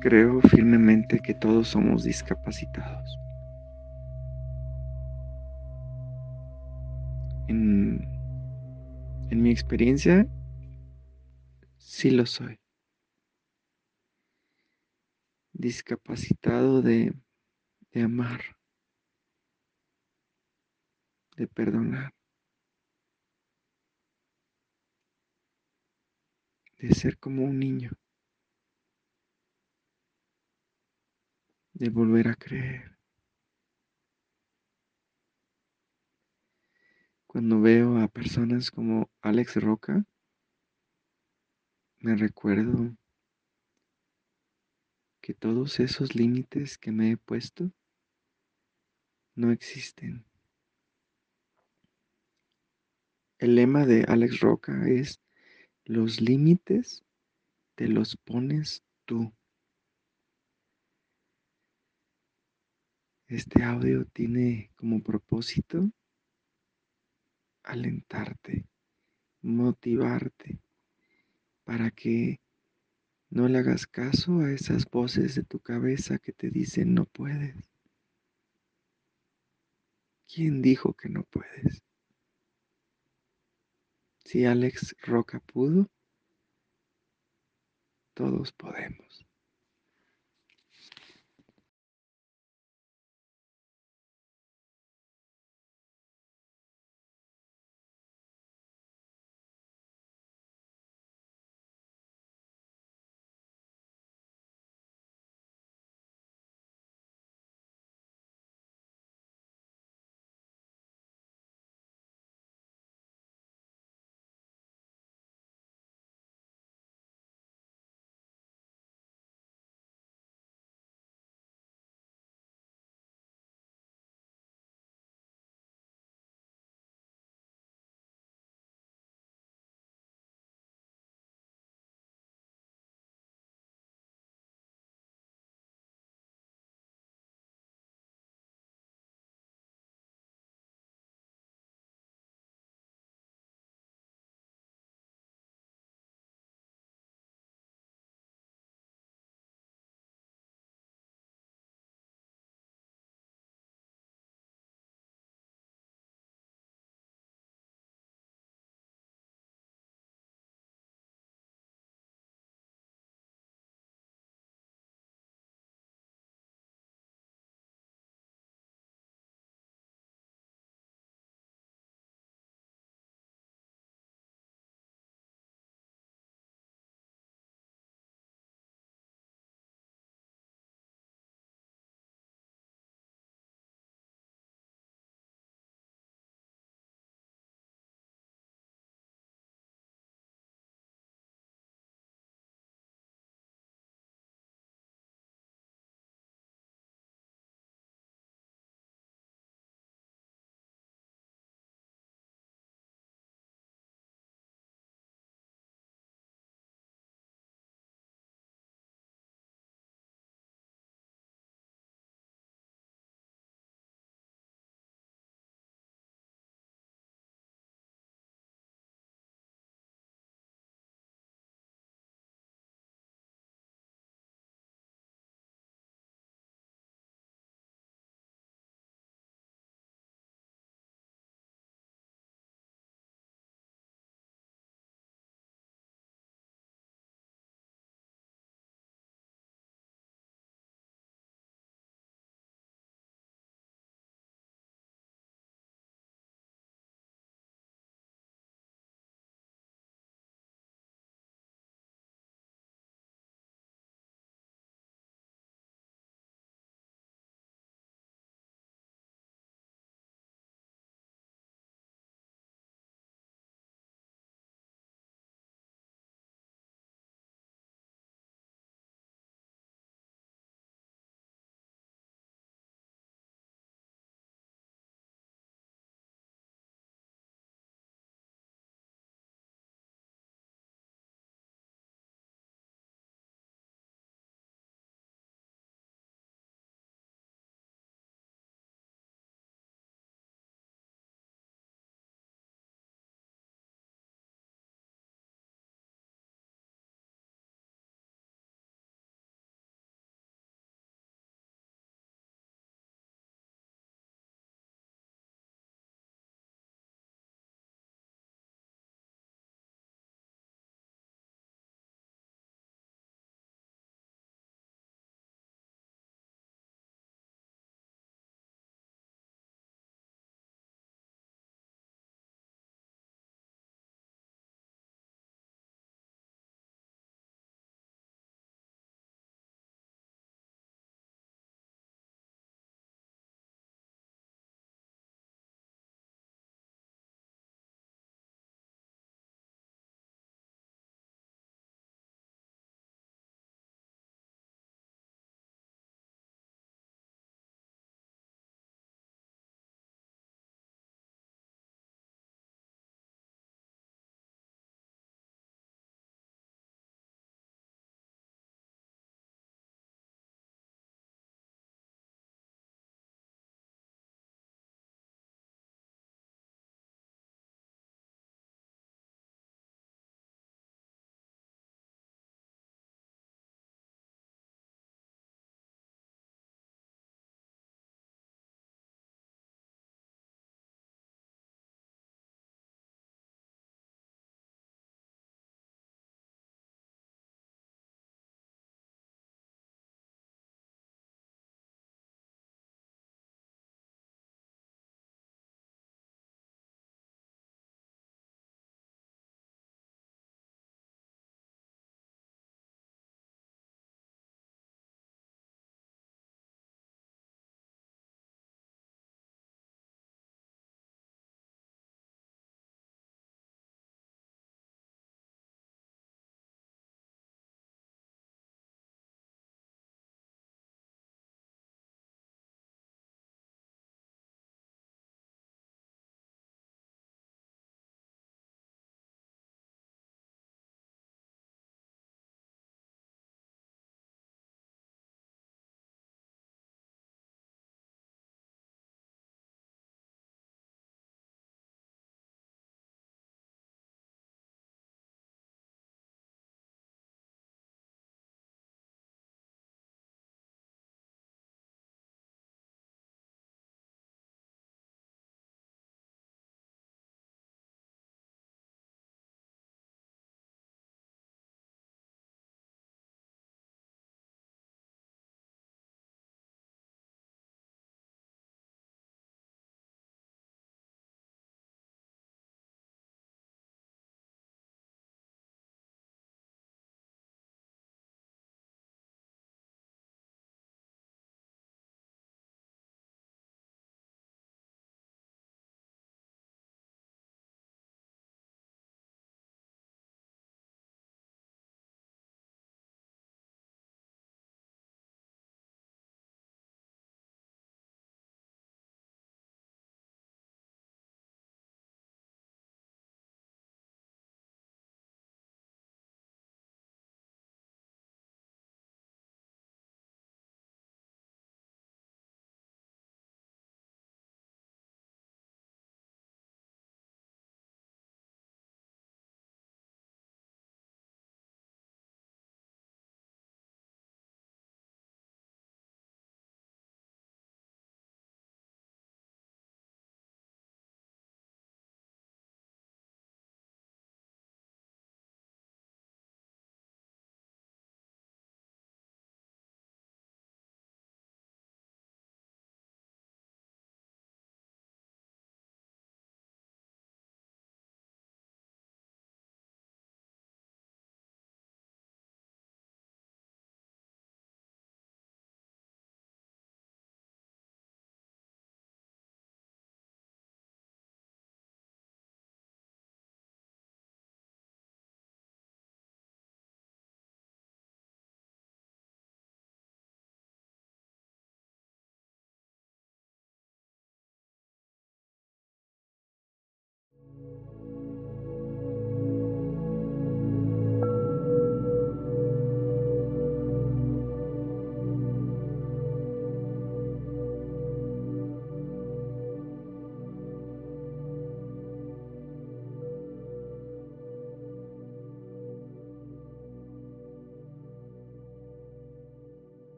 Creo firmemente que todos somos discapacitados. En, en mi experiencia, sí lo soy. Discapacitado de, de amar, de perdonar, de ser como un niño. De volver a creer. Cuando veo a personas como Alex Roca, me recuerdo que todos esos límites que me he puesto no existen. El lema de Alex Roca es, los límites te los pones tú. Este audio tiene como propósito alentarte, motivarte, para que no le hagas caso a esas voces de tu cabeza que te dicen no puedes. ¿Quién dijo que no puedes? Si Alex Roca pudo, todos podemos.